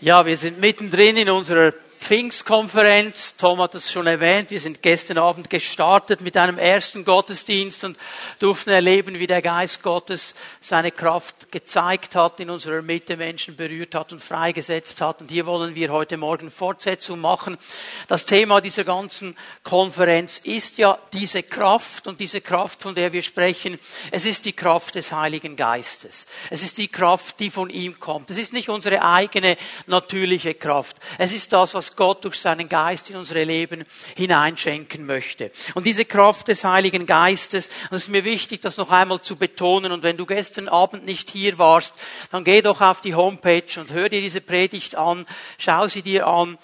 Ja, wir sind mittendrin in unserer Pfingstkonferenz. Tom hat es schon erwähnt. Wir sind gestern Abend gestartet mit einem ersten Gottesdienst und durften erleben, wie der Geist Gottes seine Kraft gezeigt hat, in unserer Mitte Menschen berührt hat und freigesetzt hat. Und hier wollen wir heute Morgen Fortsetzung machen. Das Thema dieser ganzen Konferenz ist ja diese Kraft und diese Kraft, von der wir sprechen. Es ist die Kraft des Heiligen Geistes. Es ist die Kraft, die von ihm kommt. Es ist nicht unsere eigene natürliche Kraft. Es ist das, was Gott durch seinen Geist in unsere Leben hineinschenken möchte. Und diese Kraft des Heiligen Geistes, es ist mir wichtig, das noch einmal zu betonen, und wenn du gestern Abend nicht hier warst, dann geh doch auf die Homepage und hör dir diese Predigt an, schau sie dir an.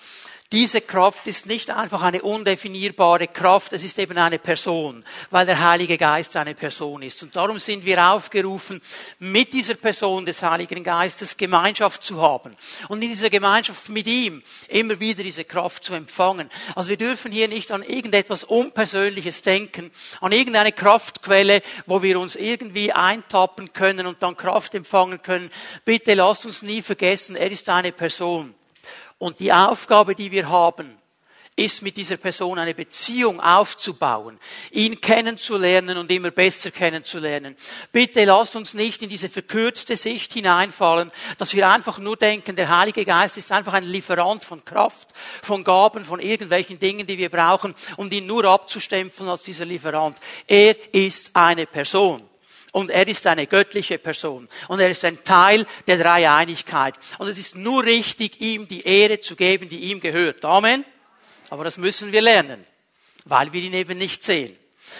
Diese Kraft ist nicht einfach eine undefinierbare Kraft, es ist eben eine Person, weil der Heilige Geist eine Person ist. Und darum sind wir aufgerufen, mit dieser Person des Heiligen Geistes Gemeinschaft zu haben. Und in dieser Gemeinschaft mit ihm immer wieder diese Kraft zu empfangen. Also wir dürfen hier nicht an irgendetwas Unpersönliches denken, an irgendeine Kraftquelle, wo wir uns irgendwie eintappen können und dann Kraft empfangen können. Bitte lasst uns nie vergessen, er ist eine Person. Und die Aufgabe, die wir haben, ist mit dieser Person eine Beziehung aufzubauen, ihn kennenzulernen und immer besser kennenzulernen. Bitte lasst uns nicht in diese verkürzte Sicht hineinfallen, dass wir einfach nur denken, der Heilige Geist ist einfach ein Lieferant von Kraft, von Gaben, von irgendwelchen Dingen, die wir brauchen, um ihn nur abzustempeln als dieser Lieferant. Er ist eine Person und er ist eine göttliche Person und er ist ein Teil der Dreieinigkeit. Und es ist nur richtig, ihm die Ehre zu geben, die ihm gehört. Amen. Aber das müssen wir lernen, weil wir ihn eben nicht sehen.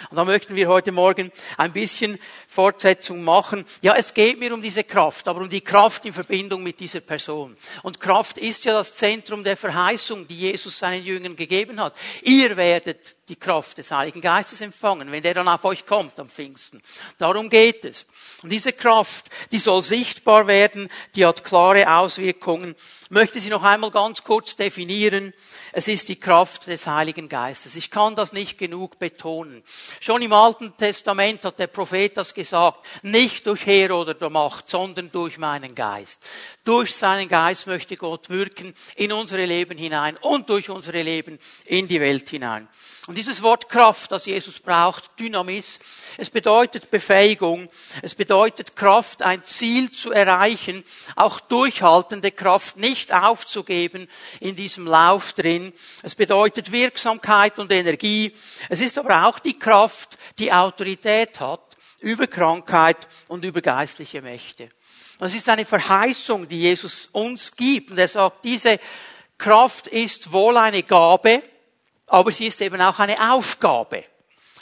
Und da möchten wir heute Morgen ein bisschen Fortsetzung machen. Ja, es geht mir um diese Kraft, aber um die Kraft in Verbindung mit dieser Person. Und Kraft ist ja das Zentrum der Verheißung, die Jesus seinen Jüngern gegeben hat. Ihr werdet die Kraft des Heiligen Geistes empfangen, wenn der dann auf euch kommt am Pfingsten. Darum geht es. Und diese Kraft, die soll sichtbar werden, die hat klare Auswirkungen. Ich möchte sie noch einmal ganz kurz definieren. Es ist die Kraft des Heiligen Geistes. Ich kann das nicht genug betonen. Schon im Alten Testament hat der Prophet das gesagt. Nicht durch Heer oder der Macht, sondern durch meinen Geist. Durch seinen Geist möchte Gott wirken in unsere Leben hinein und durch unsere Leben in die Welt hinein. Und dieses Wort Kraft, das Jesus braucht, Dynamis, es bedeutet Befähigung, es bedeutet Kraft, ein Ziel zu erreichen, auch durchhaltende Kraft nicht aufzugeben in diesem Lauf drin. Es bedeutet Wirksamkeit und Energie. Es ist aber auch die Kraft, die Autorität hat über Krankheit und über geistliche Mächte. Das ist eine Verheißung, die Jesus uns gibt. Und er sagt, diese Kraft ist wohl eine Gabe, aber sie ist eben auch eine Aufgabe.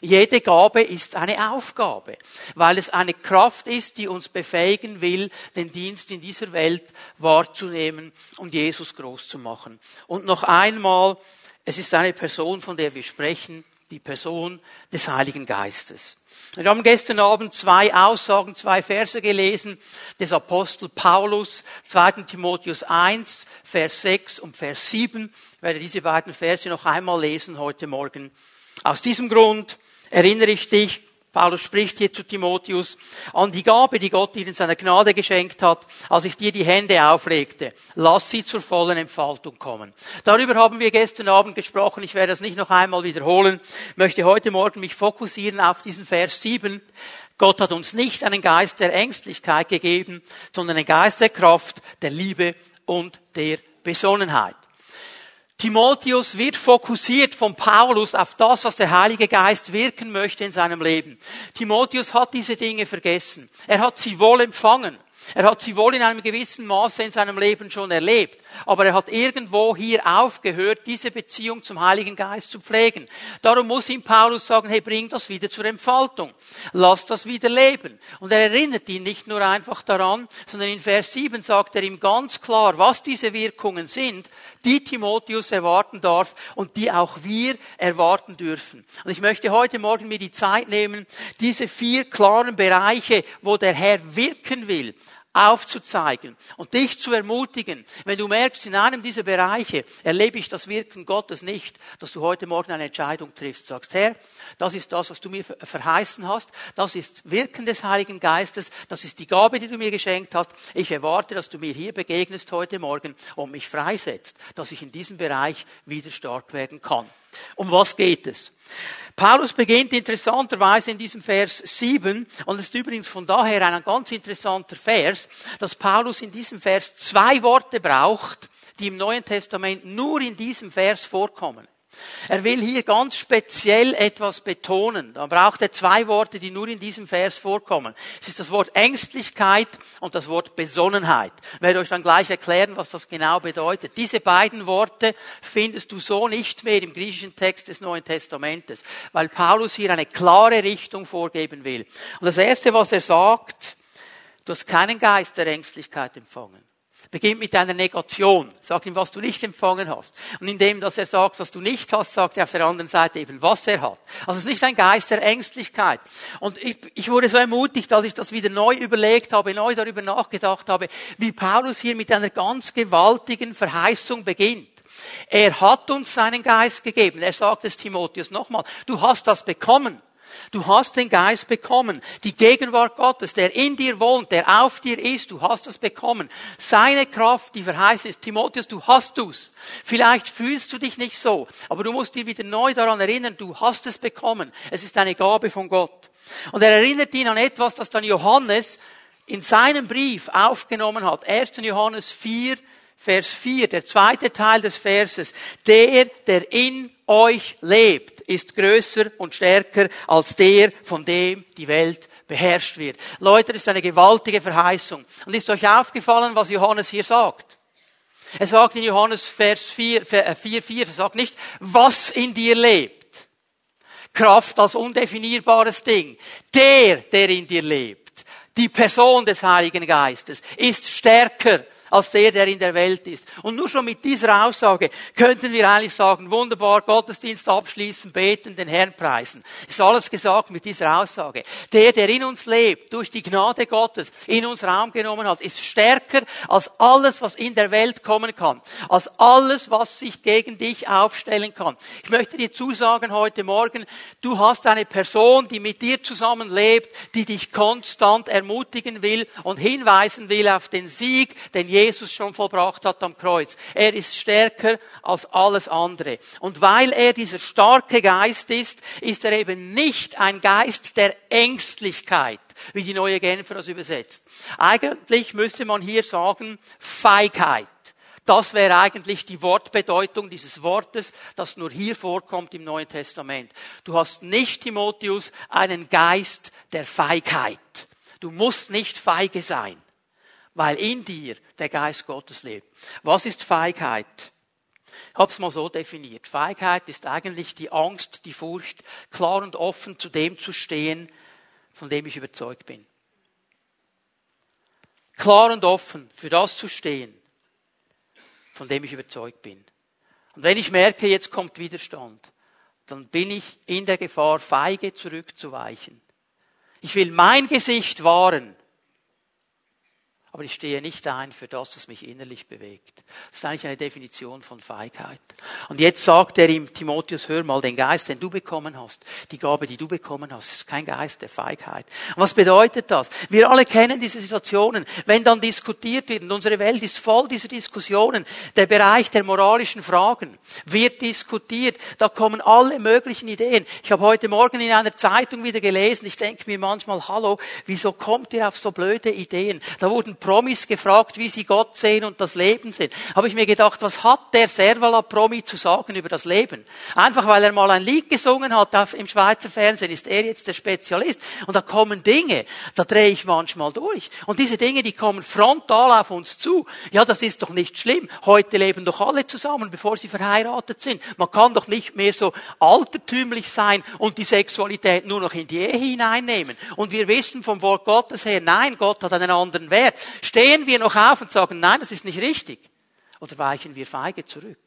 Jede Gabe ist eine Aufgabe, weil es eine Kraft ist, die uns befähigen will, den Dienst in dieser Welt wahrzunehmen und Jesus groß zu machen. Und noch einmal, es ist eine Person, von der wir sprechen, die Person des Heiligen Geistes. Wir haben gestern Abend zwei Aussagen, zwei Verse gelesen des Apostel Paulus, 2. Timotheus 1, Vers 6 und Vers 7. Ich werde diese beiden Verse noch einmal lesen heute Morgen. Aus diesem Grund erinnere ich dich, Paulus spricht hier zu Timotheus an die Gabe, die Gott dir in seiner Gnade geschenkt hat, als ich dir die Hände auflegte. Lass sie zur vollen Entfaltung kommen. Darüber haben wir gestern Abend gesprochen. Ich werde das nicht noch einmal wiederholen. Ich möchte heute Morgen mich fokussieren auf diesen Vers 7. Gott hat uns nicht einen Geist der Ängstlichkeit gegeben, sondern einen Geist der Kraft, der Liebe und der Besonnenheit. Timotheus wird fokussiert von Paulus auf das, was der Heilige Geist wirken möchte in seinem Leben. Timotheus hat diese Dinge vergessen. Er hat sie wohl empfangen. Er hat sie wohl in einem gewissen Maße in seinem Leben schon erlebt, aber er hat irgendwo hier aufgehört, diese Beziehung zum Heiligen Geist zu pflegen. Darum muss ihm Paulus sagen, hey, bring das wieder zur Entfaltung. Lass das wieder leben. Und er erinnert ihn nicht nur einfach daran, sondern in Vers 7 sagt er ihm ganz klar, was diese Wirkungen sind, die Timotheus erwarten darf und die auch wir erwarten dürfen. Und ich möchte heute Morgen mir die Zeit nehmen, diese vier klaren Bereiche, wo der Herr wirken will, aufzuzeigen und dich zu ermutigen, wenn du merkst, in einem dieser Bereiche erlebe ich das Wirken Gottes nicht, dass du heute Morgen eine Entscheidung triffst, sagst, Herr, das ist das, was du mir verheißen hast, das ist Wirken des Heiligen Geistes, das ist die Gabe, die du mir geschenkt hast. Ich erwarte, dass du mir hier begegnest heute Morgen und mich freisetzt, dass ich in diesem Bereich wieder stark werden kann. Um was geht es? Paulus beginnt interessanterweise in diesem Vers 7, und es ist übrigens von daher ein ganz interessanter Vers, dass Paulus in diesem Vers zwei Worte braucht, die im Neuen Testament nur in diesem Vers vorkommen. Er will hier ganz speziell etwas betonen. Da braucht er zwei Worte, die nur in diesem Vers vorkommen. Es ist das Wort Ängstlichkeit und das Wort Besonnenheit. Ich werde euch dann gleich erklären, was das genau bedeutet. Diese beiden Worte findest du so nicht mehr im griechischen Text des Neuen Testamentes, weil Paulus hier eine klare Richtung vorgeben will. Und das Erste, was er sagt, du hast keinen Geist der Ängstlichkeit empfangen beginnt mit einer Negation. Sagt ihm, was du nicht empfangen hast. Und indem, dass er sagt, was du nicht hast, sagt er auf der anderen Seite eben, was er hat. Also es ist nicht ein Geist der Ängstlichkeit. Und ich, ich wurde so ermutigt, dass ich das wieder neu überlegt habe, neu darüber nachgedacht habe, wie Paulus hier mit einer ganz gewaltigen Verheißung beginnt. Er hat uns seinen Geist gegeben. Er sagt es Timotheus nochmal. Du hast das bekommen. Du hast den Geist bekommen. Die Gegenwart Gottes, der in dir wohnt, der auf dir ist, du hast es bekommen. Seine Kraft, die verheißt ist, Timotheus, du hast du's. Vielleicht fühlst du dich nicht so, aber du musst dir wieder neu daran erinnern, du hast es bekommen. Es ist eine Gabe von Gott. Und er erinnert ihn an etwas, das dann Johannes in seinem Brief aufgenommen hat. 1. Johannes 4, Vers 4, der zweite Teil des Verses. Der, der in euch lebt, ist größer und stärker als der, von dem die Welt beherrscht wird. Leute, das ist eine gewaltige Verheißung. Und ist euch aufgefallen, was Johannes hier sagt? Er sagt in Johannes Vers 4, 4, 4, er sagt nicht, was in dir lebt. Kraft als undefinierbares Ding. Der, der in dir lebt, die Person des Heiligen Geistes, ist stärker als der, der in der Welt ist. Und nur schon mit dieser Aussage könnten wir eigentlich sagen, wunderbar, Gottesdienst abschließen, beten, den Herrn preisen. Ist alles gesagt mit dieser Aussage. Der, der in uns lebt, durch die Gnade Gottes in uns Raum genommen hat, ist stärker als alles, was in der Welt kommen kann. Als alles, was sich gegen dich aufstellen kann. Ich möchte dir zusagen heute Morgen, du hast eine Person, die mit dir zusammen lebt, die dich konstant ermutigen will und hinweisen will auf den Sieg, den Jesus schon vollbracht hat am Kreuz. Er ist stärker als alles andere. Und weil er dieser starke Geist ist, ist er eben nicht ein Geist der Ängstlichkeit, wie die neue Genfer das übersetzt. Eigentlich müsste man hier sagen Feigheit. Das wäre eigentlich die Wortbedeutung dieses Wortes, das nur hier vorkommt im Neuen Testament. Du hast nicht, Timotheus, einen Geist der Feigheit. Du musst nicht feige sein weil in dir der Geist Gottes lebt. Was ist Feigheit? Ich habe es mal so definiert. Feigheit ist eigentlich die Angst, die Furcht, klar und offen zu dem zu stehen, von dem ich überzeugt bin. Klar und offen für das zu stehen, von dem ich überzeugt bin. Und wenn ich merke, jetzt kommt Widerstand, dann bin ich in der Gefahr, feige zurückzuweichen. Ich will mein Gesicht wahren aber ich stehe nicht ein für das, was mich innerlich bewegt. Das ist eigentlich eine Definition von Feigheit. Und jetzt sagt er ihm, Timotheus, hör mal, den Geist, den du bekommen hast, die Gabe, die du bekommen hast, ist kein Geist der Feigheit. Und was bedeutet das? Wir alle kennen diese Situationen, wenn dann diskutiert wird, und unsere Welt ist voll dieser Diskussionen, der Bereich der moralischen Fragen wird diskutiert, da kommen alle möglichen Ideen. Ich habe heute Morgen in einer Zeitung wieder gelesen, ich denke mir manchmal, hallo, wieso kommt ihr auf so blöde Ideen? Da wurden Promis gefragt, wie sie Gott sehen und das Leben sehen. Habe ich mir gedacht, was hat der Servala Promi zu sagen über das Leben? Einfach weil er mal ein Lied gesungen hat im Schweizer Fernsehen, ist er jetzt der Spezialist. Und da kommen Dinge, da drehe ich manchmal durch. Und diese Dinge, die kommen frontal auf uns zu. Ja, das ist doch nicht schlimm. Heute leben doch alle zusammen, bevor sie verheiratet sind. Man kann doch nicht mehr so altertümlich sein und die Sexualität nur noch in die Ehe hineinnehmen. Und wir wissen vom Wort Gottes her, nein, Gott hat einen anderen Wert. Stehen wir noch auf und sagen, nein, das ist nicht richtig? Oder weichen wir feige zurück?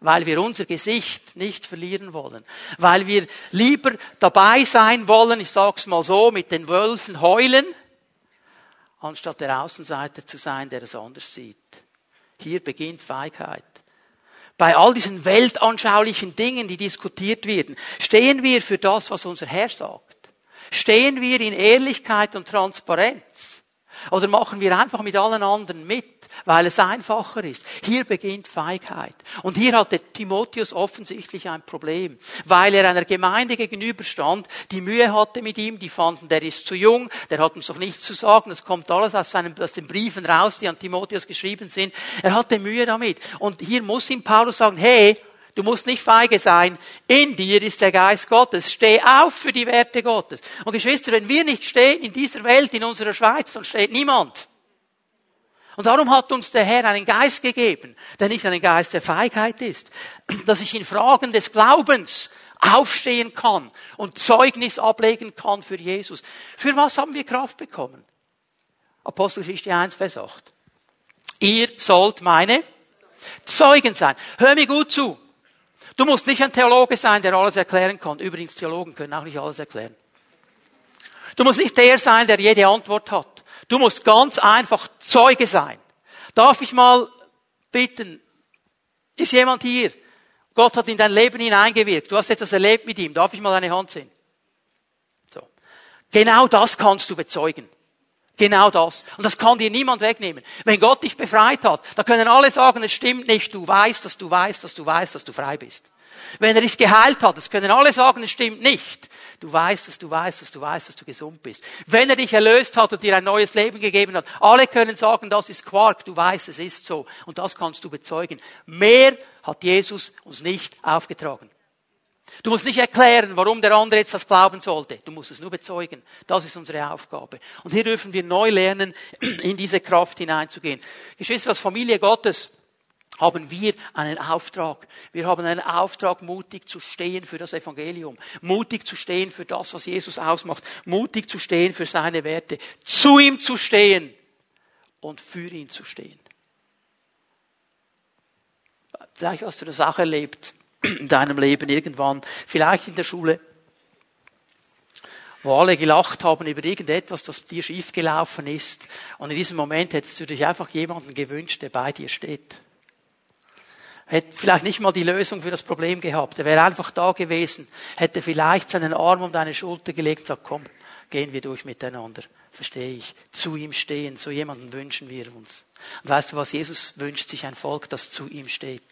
Weil wir unser Gesicht nicht verlieren wollen. Weil wir lieber dabei sein wollen, ich sag's mal so, mit den Wölfen heulen, anstatt der Außenseiter zu sein, der es anders sieht. Hier beginnt Feigheit. Bei all diesen weltanschaulichen Dingen, die diskutiert werden, stehen wir für das, was unser Herr sagt. Stehen wir in Ehrlichkeit und Transparenz. Oder machen wir einfach mit allen anderen mit? weil es einfacher ist. Hier beginnt Feigheit. Und hier hatte Timotheus offensichtlich ein Problem, weil er einer Gemeinde gegenüberstand, die Mühe hatte mit ihm, die fanden, der ist zu jung, der hat uns doch nichts zu sagen, das kommt alles aus, seinen, aus den Briefen raus, die an Timotheus geschrieben sind. Er hatte Mühe damit. Und hier muss ihm Paulus sagen, hey, Du musst nicht feige sein. In dir ist der Geist Gottes. Steh auf für die Werte Gottes. Und Geschwister, wenn wir nicht stehen in dieser Welt, in unserer Schweiz, dann steht niemand. Und darum hat uns der Herr einen Geist gegeben, der nicht ein Geist der Feigheit ist, dass ich in Fragen des Glaubens aufstehen kann und Zeugnis ablegen kann für Jesus. Für was haben wir Kraft bekommen? Apostelgeschichte 1, Vers 8. Ihr sollt meine Zeugen sein. Hör mir gut zu. Du musst nicht ein Theologe sein, der alles erklären kann. Übrigens, Theologen können auch nicht alles erklären. Du musst nicht der sein, der jede Antwort hat. Du musst ganz einfach Zeuge sein. Darf ich mal bitten, ist jemand hier? Gott hat in dein Leben hineingewirkt. Du hast etwas erlebt mit ihm. Darf ich mal deine Hand sehen? So. Genau das kannst du bezeugen. Genau das. Und das kann dir niemand wegnehmen. Wenn Gott dich befreit hat, da können alle sagen, es stimmt nicht. Du weißt, dass du weißt, dass du weißt, dass du frei bist. Wenn er dich geheilt hat, das können alle sagen, es stimmt nicht. Du weißt, dass du weißt, dass du weißt, dass du gesund bist. Wenn er dich erlöst hat und dir ein neues Leben gegeben hat, alle können sagen, das ist Quark, du weißt, es ist so. Und das kannst du bezeugen. Mehr hat Jesus uns nicht aufgetragen. Du musst nicht erklären, warum der andere jetzt das glauben sollte. Du musst es nur bezeugen. Das ist unsere Aufgabe. Und hier dürfen wir neu lernen, in diese Kraft hineinzugehen. Geschwister, als Familie Gottes, haben wir einen Auftrag. Wir haben einen Auftrag, mutig zu stehen für das Evangelium, mutig zu stehen für das, was Jesus ausmacht, mutig zu stehen für seine Werte, zu ihm zu stehen und für ihn zu stehen. Vielleicht hast du das auch erlebt in deinem Leben irgendwann, vielleicht in der Schule, wo alle gelacht haben über irgendetwas, das dir schiefgelaufen ist. Und in diesem Moment hättest du dich einfach jemanden gewünscht, der bei dir steht hätte vielleicht nicht mal die Lösung für das Problem gehabt. Er wäre einfach da gewesen, hätte vielleicht seinen Arm um deine Schulter gelegt und sagt, komm, gehen wir durch miteinander. Verstehe ich. Zu ihm stehen, so jemanden wünschen wir uns. Und weißt du was, Jesus wünscht sich ein Volk, das zu ihm steht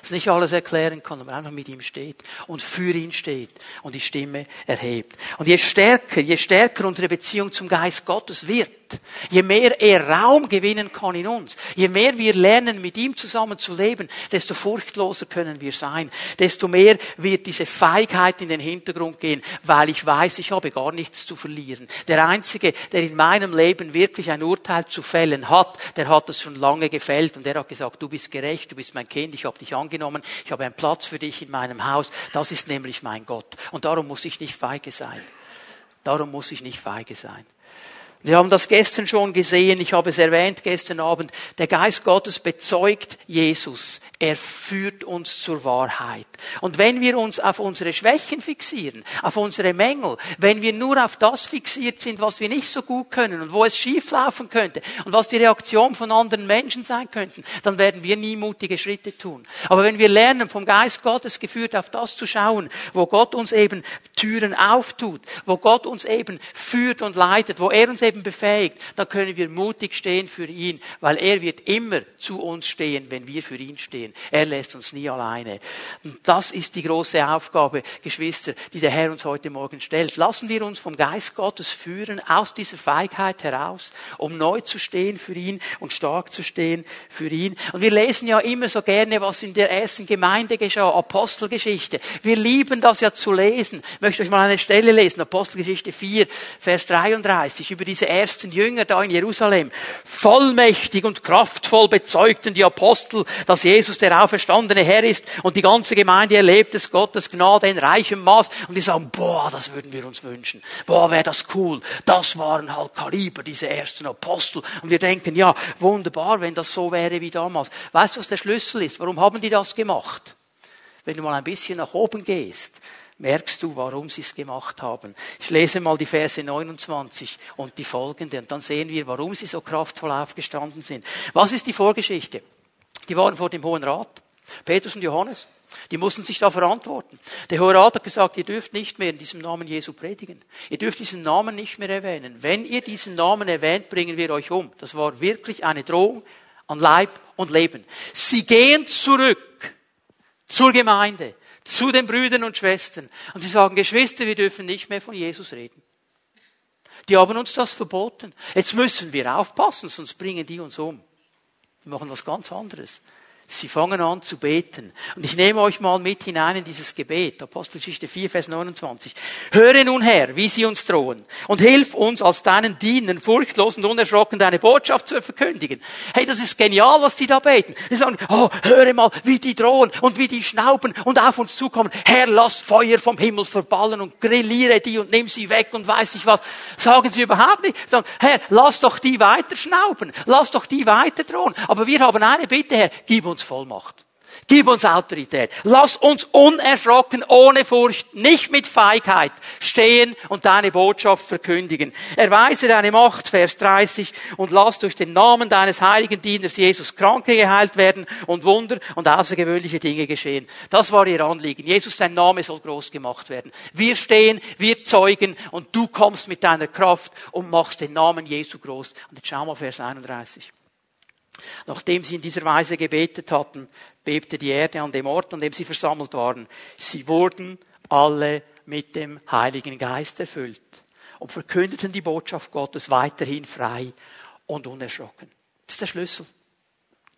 das nicht alles erklären kann, aber einfach mit ihm steht und für ihn steht und die Stimme erhebt. Und je stärker, je stärker unsere Beziehung zum Geist Gottes wird, je mehr er Raum gewinnen kann in uns, je mehr wir lernen, mit ihm zusammen zu leben, desto furchtloser können wir sein, desto mehr wird diese Feigheit in den Hintergrund gehen, weil ich weiß, ich habe gar nichts zu verlieren. Der Einzige, der in meinem Leben wirklich ein Urteil zu fällen hat, der hat es schon lange gefällt und der hat gesagt, du bist gerecht, du bist mein Kind, ich habe dich angenommen angenommen, ich habe einen Platz für dich in meinem Haus. Das ist nämlich mein Gott. Und darum muss ich nicht feige sein. Darum muss ich nicht feige sein. Wir haben das gestern schon gesehen, ich habe es erwähnt gestern Abend. Der Geist Gottes bezeugt Jesus. Er führt uns zur Wahrheit. Und wenn wir uns auf unsere Schwächen fixieren, auf unsere Mängel, wenn wir nur auf das fixiert sind, was wir nicht so gut können und wo es schieflaufen könnte und was die Reaktion von anderen Menschen sein könnten, dann werden wir nie mutige Schritte tun. Aber wenn wir lernen, vom Geist Gottes geführt auf das zu schauen, wo Gott uns eben Türen auftut, wo Gott uns eben führt und leitet, wo er uns eben befähigt, dann können wir mutig stehen für ihn, weil er wird immer zu uns stehen, wenn wir für ihn stehen. Er lässt uns nie alleine. Und das ist die große Aufgabe, Geschwister, die der Herr uns heute Morgen stellt. Lassen wir uns vom Geist Gottes führen, aus dieser Feigheit heraus, um neu zu stehen für ihn und stark zu stehen für ihn. Und wir lesen ja immer so gerne, was in der ersten Gemeinde geschah, Apostelgeschichte. Wir lieben das ja zu lesen. Ich möchte euch mal eine Stelle lesen, Apostelgeschichte 4, Vers 33, über die diese ersten Jünger da in Jerusalem, vollmächtig und kraftvoll bezeugten die Apostel, dass Jesus der auferstandene Herr ist und die ganze Gemeinde erlebt es Gottes Gnade in reichem Maß und die sagen, boah, das würden wir uns wünschen. Boah, wäre das cool. Das waren halt Kaliber, diese ersten Apostel. Und wir denken, ja, wunderbar, wenn das so wäre wie damals. Weißt du, was der Schlüssel ist? Warum haben die das gemacht? Wenn du mal ein bisschen nach oben gehst, merkst du, warum sie es gemacht haben. Ich lese mal die Verse 29 und die folgende und dann sehen wir, warum sie so kraftvoll aufgestanden sind. Was ist die Vorgeschichte? Die waren vor dem Hohen Rat, Petrus und Johannes. Die mussten sich da verantworten. Der Hohe Rat hat gesagt, ihr dürft nicht mehr in diesem Namen Jesu predigen. Ihr dürft diesen Namen nicht mehr erwähnen. Wenn ihr diesen Namen erwähnt, bringen wir euch um. Das war wirklich eine Drohung an Leib und Leben. Sie gehen zurück zur Gemeinde, zu den Brüdern und Schwestern. Und sie sagen, Geschwister, wir dürfen nicht mehr von Jesus reden. Die haben uns das verboten. Jetzt müssen wir aufpassen, sonst bringen die uns um. Die machen was ganz anderes. Sie fangen an zu beten. Und ich nehme euch mal mit hinein in dieses Gebet. Apostelgeschichte 4, Vers 29. Höre nun her, wie sie uns drohen. Und hilf uns als deinen Dienern furchtlos und unerschrocken deine Botschaft zu verkündigen. Hey, das ist genial, was die da beten. Die sagen, oh, höre mal, wie die drohen und wie die schnauben und auf uns zukommen. Herr, lass Feuer vom Himmel verballen und grilliere die und nimm sie weg und weiß ich was. Sagen sie überhaupt nicht. Sagen, Herr, lass doch die weiter schnauben. Lass doch die weiter drohen. Aber wir haben eine Bitte, Herr, gib uns uns Vollmacht. Gib uns Autorität. Lass uns unerschrocken, ohne Furcht, nicht mit Feigheit stehen und deine Botschaft verkündigen. Erweise deine Macht, Vers 30, und lass durch den Namen deines heiligen Dieners Jesus Kranke geheilt werden und Wunder und außergewöhnliche Dinge geschehen. Das war ihr Anliegen. Jesus, dein Name soll groß gemacht werden. Wir stehen, wir zeugen und du kommst mit deiner Kraft und machst den Namen Jesu groß. Und jetzt schau mal Vers 31. Nachdem sie in dieser Weise gebetet hatten, bebte die Erde an dem Ort, an dem sie versammelt waren. Sie wurden alle mit dem Heiligen Geist erfüllt und verkündeten die Botschaft Gottes weiterhin frei und unerschrocken. Das ist der Schlüssel.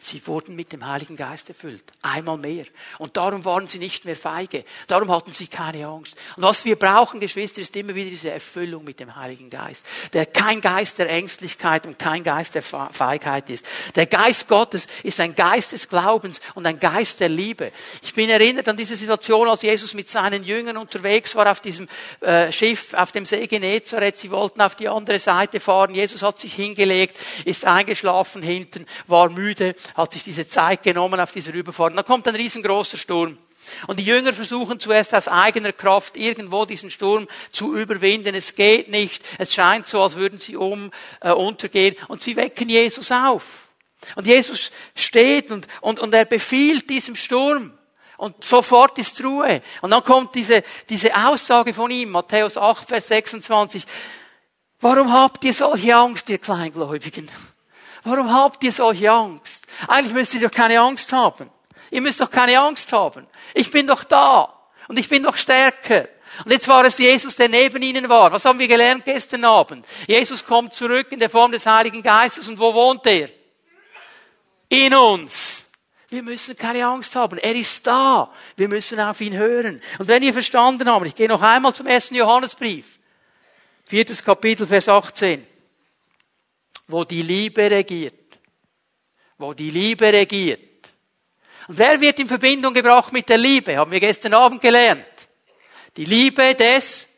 Sie wurden mit dem Heiligen Geist erfüllt. Einmal mehr. Und darum waren sie nicht mehr feige. Darum hatten sie keine Angst. Und was wir brauchen, Geschwister, ist immer wieder diese Erfüllung mit dem Heiligen Geist. Der kein Geist der Ängstlichkeit und kein Geist der Feigheit ist. Der Geist Gottes ist ein Geist des Glaubens und ein Geist der Liebe. Ich bin erinnert an diese Situation, als Jesus mit seinen Jüngern unterwegs war auf diesem äh, Schiff auf dem See Genezareth. Sie wollten auf die andere Seite fahren. Jesus hat sich hingelegt, ist eingeschlafen hinten, war müde hat sich diese Zeit genommen auf dieser Überfahrt. Und dann kommt ein riesengroßer Sturm. Und die Jünger versuchen zuerst aus eigener Kraft irgendwo diesen Sturm zu überwinden. Es geht nicht. Es scheint so, als würden sie um, äh, untergehen. Und sie wecken Jesus auf. Und Jesus steht und, und, und er befiehlt diesem Sturm. Und sofort ist Ruhe. Und dann kommt diese, diese Aussage von ihm, Matthäus 8, Vers 26. Warum habt ihr solche Angst, ihr Kleingläubigen? Warum habt ihr solche Angst? Eigentlich müsst ihr doch keine Angst haben. Ihr müsst doch keine Angst haben. Ich bin doch da. Und ich bin doch stärker. Und jetzt war es Jesus, der neben ihnen war. Was haben wir gelernt gestern Abend? Jesus kommt zurück in der Form des Heiligen Geistes. Und wo wohnt er? In uns. Wir müssen keine Angst haben. Er ist da. Wir müssen auf ihn hören. Und wenn ihr verstanden habt, ich gehe noch einmal zum ersten Johannesbrief. Viertes Kapitel, Vers 18 wo die Liebe regiert. Wo die Liebe regiert. Und wer wird in Verbindung gebracht mit der Liebe? Haben wir gestern Abend gelernt. Die Liebe des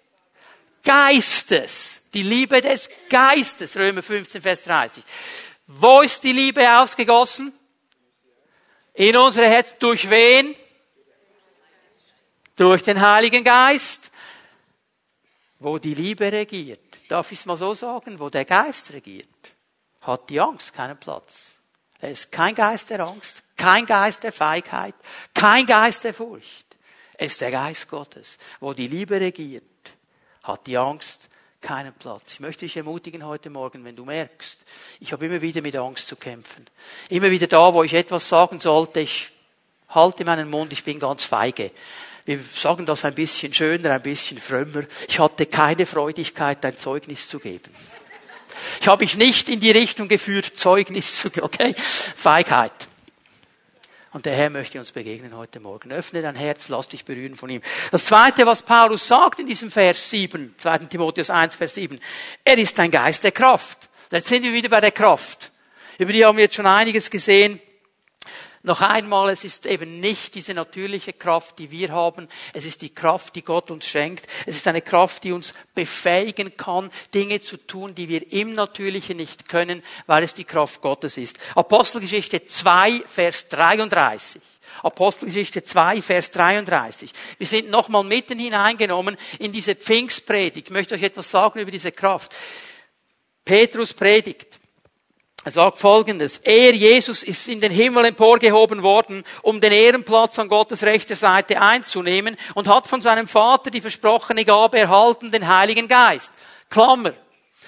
Geistes. Die Liebe des Geistes. Römer 15, Vers 30. Wo ist die Liebe ausgegossen? In unsere Herzen. Durch wen? Durch den Heiligen Geist. Wo die Liebe regiert. Darf ich es mal so sagen? Wo der Geist regiert hat die Angst keinen Platz. Er ist kein Geist der Angst, kein Geist der Feigheit, kein Geist der Furcht. Er ist der Geist Gottes. Wo die Liebe regiert, hat die Angst keinen Platz. Ich möchte dich ermutigen heute Morgen, wenn du merkst, ich habe immer wieder mit Angst zu kämpfen. Immer wieder da, wo ich etwas sagen sollte, ich halte meinen Mund, ich bin ganz feige. Wir sagen das ein bisschen schöner, ein bisschen frömmer. Ich hatte keine Freudigkeit, ein Zeugnis zu geben. Ich habe mich nicht in die Richtung geführt, Zeugnis zu, okay? Feigheit. Und der Herr möchte uns begegnen heute Morgen. Öffne dein Herz, lass dich berühren von ihm. Das zweite, was Paulus sagt in diesem Vers 7, 2. Timotheus 1, Vers 7, er ist ein Geist der Kraft. Jetzt sind wir wieder bei der Kraft. Über die haben wir jetzt schon einiges gesehen. Noch einmal, es ist eben nicht diese natürliche Kraft, die wir haben. Es ist die Kraft, die Gott uns schenkt. Es ist eine Kraft, die uns befähigen kann, Dinge zu tun, die wir im Natürlichen nicht können, weil es die Kraft Gottes ist. Apostelgeschichte 2, Vers 33. Apostelgeschichte 2, Vers 33. Wir sind nochmal mitten hineingenommen in diese Pfingstpredigt. Ich möchte euch etwas sagen über diese Kraft. Petrus predigt. Er sagt folgendes, er, Jesus, ist in den Himmel emporgehoben worden, um den Ehrenplatz an Gottes rechter Seite einzunehmen und hat von seinem Vater die versprochene Gabe erhalten, den Heiligen Geist. Klammer.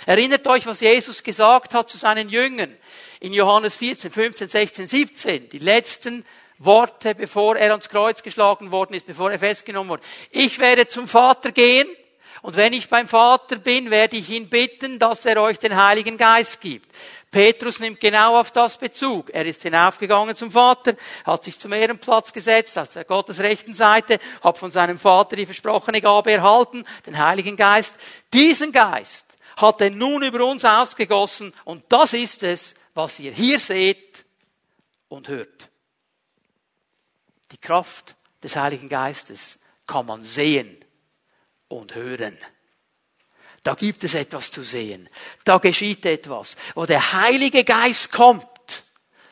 Erinnert euch, was Jesus gesagt hat zu seinen Jüngern in Johannes 14, 15, 16, 17. Die letzten Worte, bevor er ans Kreuz geschlagen worden ist, bevor er festgenommen wurde. Ich werde zum Vater gehen und wenn ich beim Vater bin, werde ich ihn bitten, dass er euch den Heiligen Geist gibt. Petrus nimmt genau auf das Bezug. Er ist hinaufgegangen zum Vater, hat sich zum Ehrenplatz gesetzt, auf der Gottes rechten Seite, hat von seinem Vater die versprochene Gabe erhalten, den Heiligen Geist. Diesen Geist hat er nun über uns ausgegossen und das ist es, was ihr hier seht und hört. Die Kraft des Heiligen Geistes kann man sehen und hören. Da gibt es etwas zu sehen. Da geschieht etwas. Wo der Heilige Geist kommt,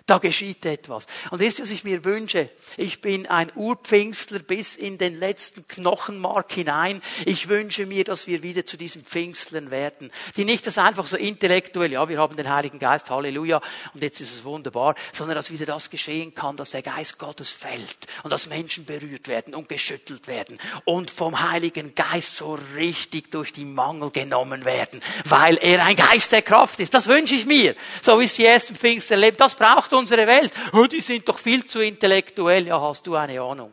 da geschieht etwas. Und wisst ihr, was ich mir wünsche? Ich bin ein Urpfingstler bis in den letzten Knochenmark hinein. Ich wünsche mir, dass wir wieder zu diesen Pfingstlern werden. Die nicht das einfach so intellektuell, ja, wir haben den Heiligen Geist, Halleluja, und jetzt ist es wunderbar, sondern dass wieder das geschehen kann, dass der Geist Gottes fällt und dass Menschen berührt werden und geschüttelt werden und vom Heiligen Geist so richtig durch die Mangel genommen werden, weil er ein Geist der Kraft ist. Das wünsche ich mir. So es die ersten Pfingster leben. Das braucht unsere Welt. Oh, die sind doch viel zu intellektuell. Ja, hast du eine Ahnung.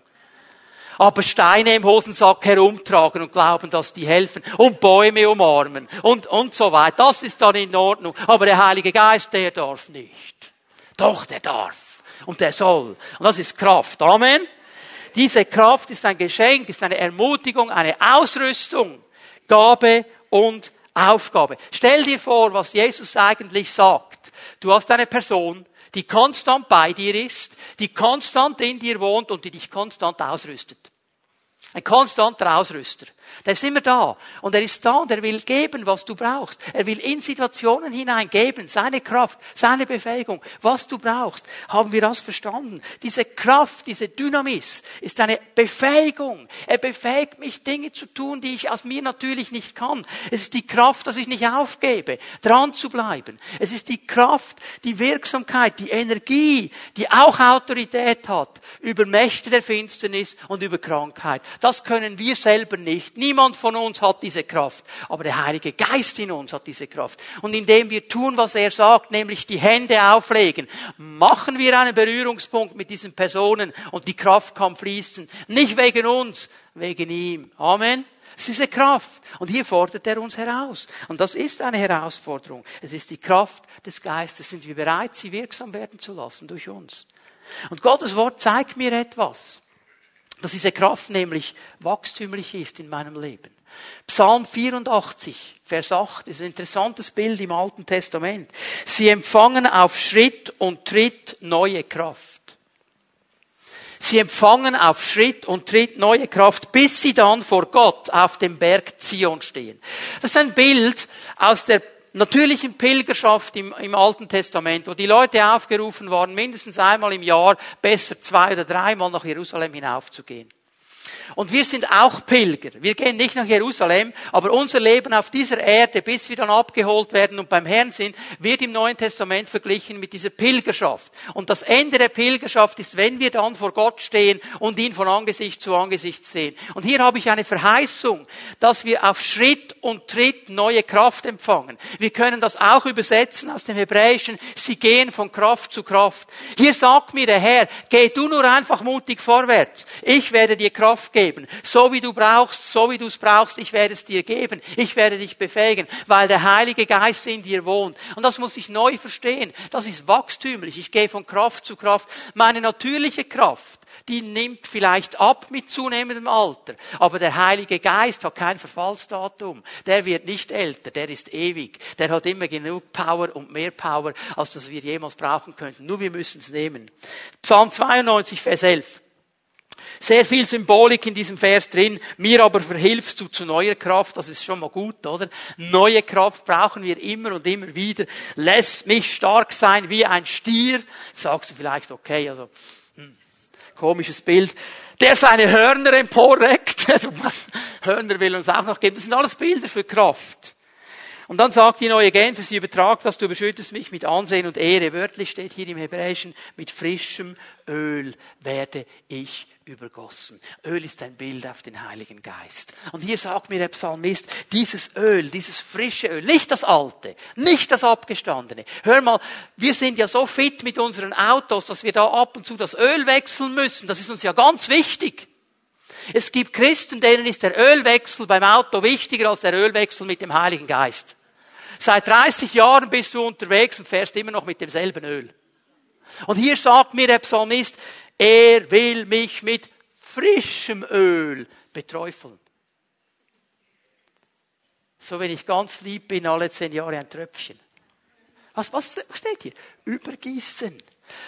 Aber Steine im Hosensack herumtragen und glauben, dass die helfen und Bäume umarmen und, und so weiter. Das ist dann in Ordnung. Aber der Heilige Geist, der darf nicht. Doch, der darf. Und der soll. Und das ist Kraft. Amen. Diese Kraft ist ein Geschenk, ist eine Ermutigung, eine Ausrüstung, Gabe und Aufgabe. Stell dir vor, was Jesus eigentlich sagt. Du hast eine Person, die konstant bei dir ist, die konstant in dir wohnt und die dich konstant ausrüstet. Ein konstanter Ausrüster. Der ist immer da. Und er ist da und er will geben, was du brauchst. Er will in Situationen hineingeben, seine Kraft, seine Befähigung, was du brauchst. Haben wir das verstanden? Diese Kraft, diese Dynamis ist eine Befähigung. Er befähigt mich, Dinge zu tun, die ich aus mir natürlich nicht kann. Es ist die Kraft, dass ich nicht aufgebe, dran zu bleiben. Es ist die Kraft, die Wirksamkeit, die Energie, die auch Autorität hat über Mächte der Finsternis und über Krankheit. Das können wir selber nicht. Niemand von uns hat diese Kraft. Aber der Heilige Geist in uns hat diese Kraft. Und indem wir tun, was er sagt, nämlich die Hände auflegen, machen wir einen Berührungspunkt mit diesen Personen und die Kraft kann fließen. Nicht wegen uns, wegen ihm. Amen. Es ist eine Kraft. Und hier fordert er uns heraus. Und das ist eine Herausforderung. Es ist die Kraft des Geistes. Sind wir bereit, sie wirksam werden zu lassen durch uns? Und Gottes Wort zeigt mir etwas dass diese Kraft nämlich wachstümlich ist in meinem Leben. Psalm 84, Vers 8 ist ein interessantes Bild im Alten Testament. Sie empfangen auf Schritt und Tritt neue Kraft. Sie empfangen auf Schritt und Tritt neue Kraft, bis sie dann vor Gott auf dem Berg Zion stehen. Das ist ein Bild aus der natürlichen Pilgerschaft im, im Alten Testament, wo die Leute aufgerufen waren, mindestens einmal im Jahr, besser zwei oder dreimal nach Jerusalem hinaufzugehen. Und wir sind auch Pilger. Wir gehen nicht nach Jerusalem, aber unser Leben auf dieser Erde, bis wir dann abgeholt werden und beim Herrn sind, wird im Neuen Testament verglichen mit dieser Pilgerschaft. Und das Ende der Pilgerschaft ist, wenn wir dann vor Gott stehen und ihn von Angesicht zu Angesicht sehen. Und hier habe ich eine Verheißung, dass wir auf Schritt und Tritt neue Kraft empfangen. Wir können das auch übersetzen aus dem Hebräischen. Sie gehen von Kraft zu Kraft. Hier sagt mir der Herr, geh du nur einfach mutig vorwärts. Ich werde dir Kraft geben geben. So wie du brauchst, so wie du es brauchst, ich werde es dir geben. Ich werde dich befähigen, weil der Heilige Geist in dir wohnt. Und das muss ich neu verstehen. Das ist wachstümlich. Ich gehe von Kraft zu Kraft. Meine natürliche Kraft, die nimmt vielleicht ab mit zunehmendem Alter. Aber der Heilige Geist hat kein Verfallsdatum. Der wird nicht älter, der ist ewig. Der hat immer genug Power und mehr Power, als das wir jemals brauchen könnten. Nur wir müssen es nehmen. Psalm 92, Vers 11. Sehr viel Symbolik in diesem Vers drin. Mir aber verhilfst du zu neuer Kraft. Das ist schon mal gut, oder? Neue Kraft brauchen wir immer und immer wieder. Lässt mich stark sein wie ein Stier. Sagst du vielleicht, okay, also, hm, komisches Bild. Der seine Hörner emporreckt. Hörner will uns auch noch geben. Das sind alles Bilder für Kraft. Und dann sagt die neue Genfer, sie übertragt das, du überschüttest mich mit Ansehen und Ehre. Wörtlich steht hier im Hebräischen, mit frischem Öl werde ich übergossen. Öl ist ein Bild auf den Heiligen Geist. Und hier sagt mir der Psalmist, dieses Öl, dieses frische Öl, nicht das alte, nicht das abgestandene. Hör mal, wir sind ja so fit mit unseren Autos, dass wir da ab und zu das Öl wechseln müssen. Das ist uns ja ganz wichtig. Es gibt Christen, denen ist der Ölwechsel beim Auto wichtiger als der Ölwechsel mit dem Heiligen Geist. Seit 30 Jahren bist du unterwegs und fährst immer noch mit demselben Öl. Und hier sagt mir der Psalmist, er will mich mit frischem Öl beträufeln. So wenn ich ganz lieb bin, alle zehn Jahre ein Tröpfchen. Was, was steht hier? Übergießen.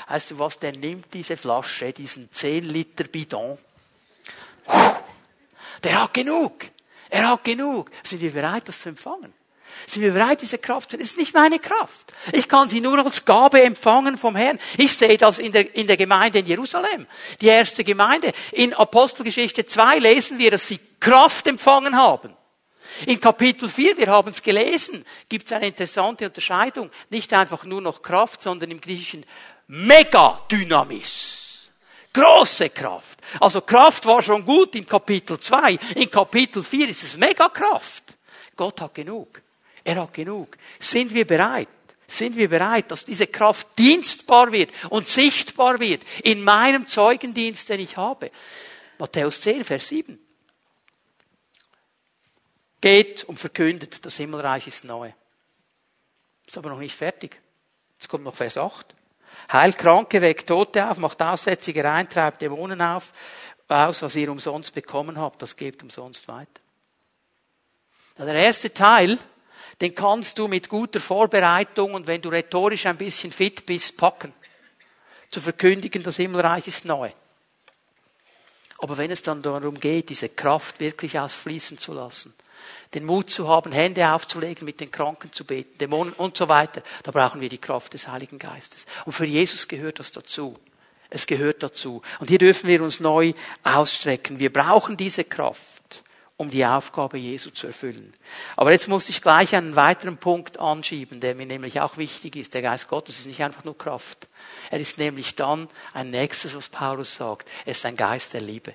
Weißt du was, der nimmt diese Flasche, diesen 10 Liter Bidon. Der hat genug. Er hat genug. Sind wir bereit, das zu empfangen? Sind wir bereit, diese Kraft zu Es ist nicht meine Kraft. Ich kann sie nur als Gabe empfangen vom Herrn. Ich sehe das in der, in der Gemeinde in Jerusalem. Die erste Gemeinde. In Apostelgeschichte 2 lesen wir, dass sie Kraft empfangen haben. In Kapitel 4, wir haben es gelesen, gibt es eine interessante Unterscheidung. Nicht einfach nur noch Kraft, sondern im Griechischen Megadynamis. Große Kraft. Also Kraft war schon gut in Kapitel 2. In Kapitel 4 ist es Megakraft. Gott hat genug. Er hat genug. Sind wir bereit? Sind wir bereit, dass diese Kraft dienstbar wird und sichtbar wird in meinem Zeugendienst, den ich habe? Matthäus 10, Vers 7. Geht und verkündet, das Himmelreich ist neu. Ist aber noch nicht fertig. Jetzt kommt noch Vers 8. Heilt Kranke, weckt Tote auf, macht Aussätzige rein, treibt Dämonen auf, aus, was ihr umsonst bekommen habt, das gebt umsonst weiter. Der erste Teil den kannst du mit guter Vorbereitung und wenn du rhetorisch ein bisschen fit bist, packen. Zu verkündigen, das Himmelreich ist neu. Aber wenn es dann darum geht, diese Kraft wirklich ausfließen zu lassen, den Mut zu haben, Hände aufzulegen, mit den Kranken zu beten, Dämonen und so weiter, da brauchen wir die Kraft des Heiligen Geistes. Und für Jesus gehört das dazu. Es gehört dazu. Und hier dürfen wir uns neu ausstrecken. Wir brauchen diese Kraft um die Aufgabe Jesu zu erfüllen. Aber jetzt muss ich gleich einen weiteren Punkt anschieben, der mir nämlich auch wichtig ist. Der Geist Gottes ist nicht einfach nur Kraft. Er ist nämlich dann ein nächstes, was Paulus sagt. Er ist ein Geist der Liebe.